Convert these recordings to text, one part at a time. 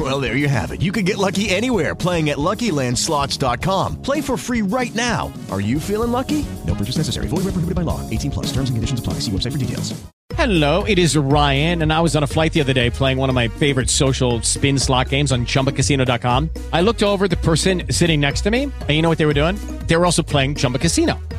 Well, there you have it. You can get lucky anywhere playing at LuckyLandSlots.com. Play for free right now. Are you feeling lucky? No purchase necessary. Void where prohibited by law. 18 plus. Terms and conditions apply. See website for details. Hello, it is Ryan, and I was on a flight the other day playing one of my favorite social spin slot games on ChumbaCasino.com. I looked over the person sitting next to me, and you know what they were doing? They were also playing Chumba Casino.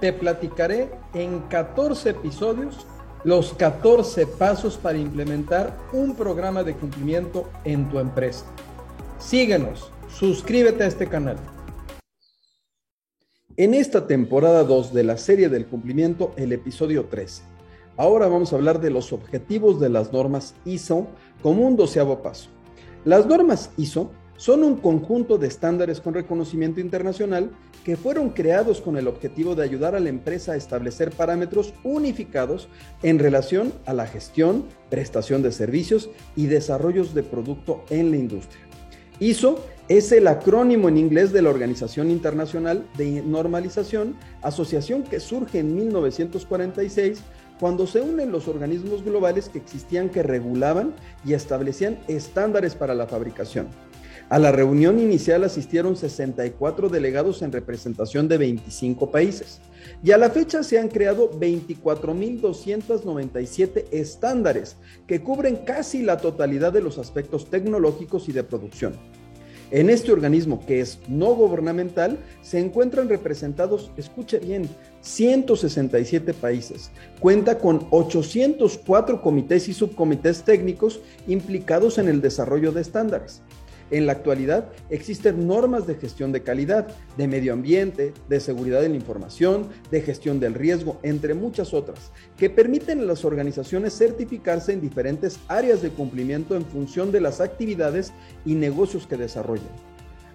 te platicaré en 14 episodios los 14 pasos para implementar un programa de cumplimiento en tu empresa. Síguenos, suscríbete a este canal. En esta temporada 2 de la serie del cumplimiento, el episodio 13. Ahora vamos a hablar de los objetivos de las normas ISO como un doceavo paso. Las normas ISO son un conjunto de estándares con reconocimiento internacional que fueron creados con el objetivo de ayudar a la empresa a establecer parámetros unificados en relación a la gestión, prestación de servicios y desarrollos de producto en la industria. ISO es el acrónimo en inglés de la Organización Internacional de Normalización, asociación que surge en 1946 cuando se unen los organismos globales que existían que regulaban y establecían estándares para la fabricación. A la reunión inicial asistieron 64 delegados en representación de 25 países y a la fecha se han creado 24.297 estándares que cubren casi la totalidad de los aspectos tecnológicos y de producción. En este organismo, que es no gubernamental, se encuentran representados, escuche bien, 167 países. Cuenta con 804 comités y subcomités técnicos implicados en el desarrollo de estándares. En la actualidad existen normas de gestión de calidad, de medio ambiente, de seguridad de la información, de gestión del riesgo, entre muchas otras, que permiten a las organizaciones certificarse en diferentes áreas de cumplimiento en función de las actividades y negocios que desarrollan.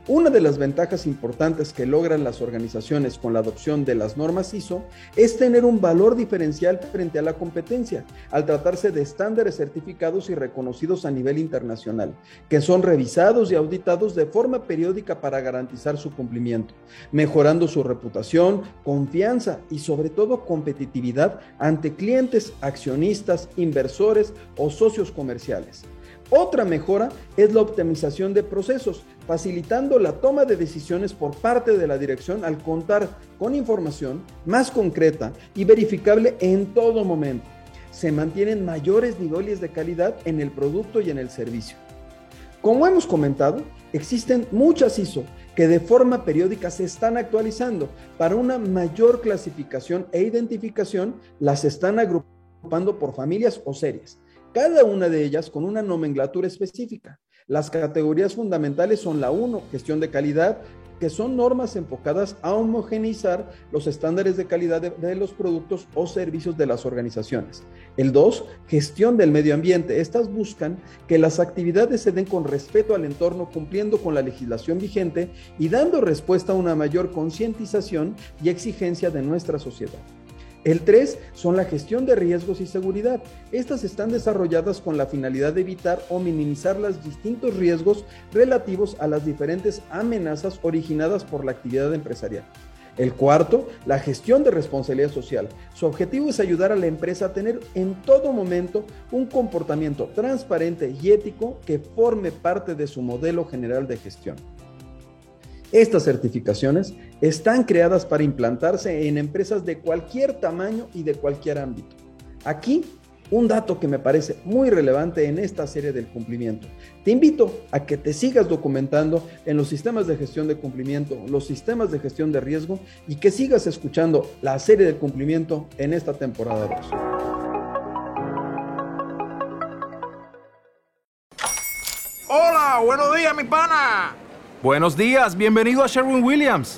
Una de las ventajas importantes que logran las organizaciones con la adopción de las normas ISO es tener un valor diferencial frente a la competencia, al tratarse de estándares certificados y reconocidos a nivel internacional, que son revisados y auditados de forma periódica para garantizar su cumplimiento, mejorando su reputación, confianza y sobre todo competitividad ante clientes, accionistas, inversores o socios comerciales. Otra mejora es la optimización de procesos, facilitando la toma de decisiones por parte de la dirección al contar con información más concreta y verificable en todo momento. Se mantienen mayores niveles de calidad en el producto y en el servicio. Como hemos comentado, existen muchas ISO que de forma periódica se están actualizando. Para una mayor clasificación e identificación, las están agrupando por familias o series cada una de ellas con una nomenclatura específica. Las categorías fundamentales son la 1, gestión de calidad, que son normas enfocadas a homogeneizar los estándares de calidad de, los productos o servicios de las organizaciones. El 2, gestión del medio ambiente. Estas buscan que las actividades se den con respeto al entorno, cumpliendo con la legislación vigente y dando respuesta a una mayor concientización y exigencia de nuestra sociedad. El 3 son la gestión de riesgos y seguridad. Estas están desarrolladas con la finalidad de evitar o minimizar los distintos riesgos relativos a las diferentes amenazas originadas por la actividad empresarial. El cuarto, la gestión de responsabilidad social. Su objetivo es ayudar a la empresa a tener en todo momento un comportamiento transparente y ético que forme parte de su modelo general de gestión. Estas certificaciones están creadas para implantarse en empresas de cualquier tamaño y de cualquier ámbito. Aquí, un dato que me parece muy relevante en esta serie del cumplimiento. Te invito a que te sigas documentando en los sistemas de gestión de cumplimiento, los sistemas de gestión de riesgo y que sigas escuchando la serie del cumplimiento en esta temporada 2. Hola, buenos días, mi pana. Buenos días, bienvenido a Sherwin Williams.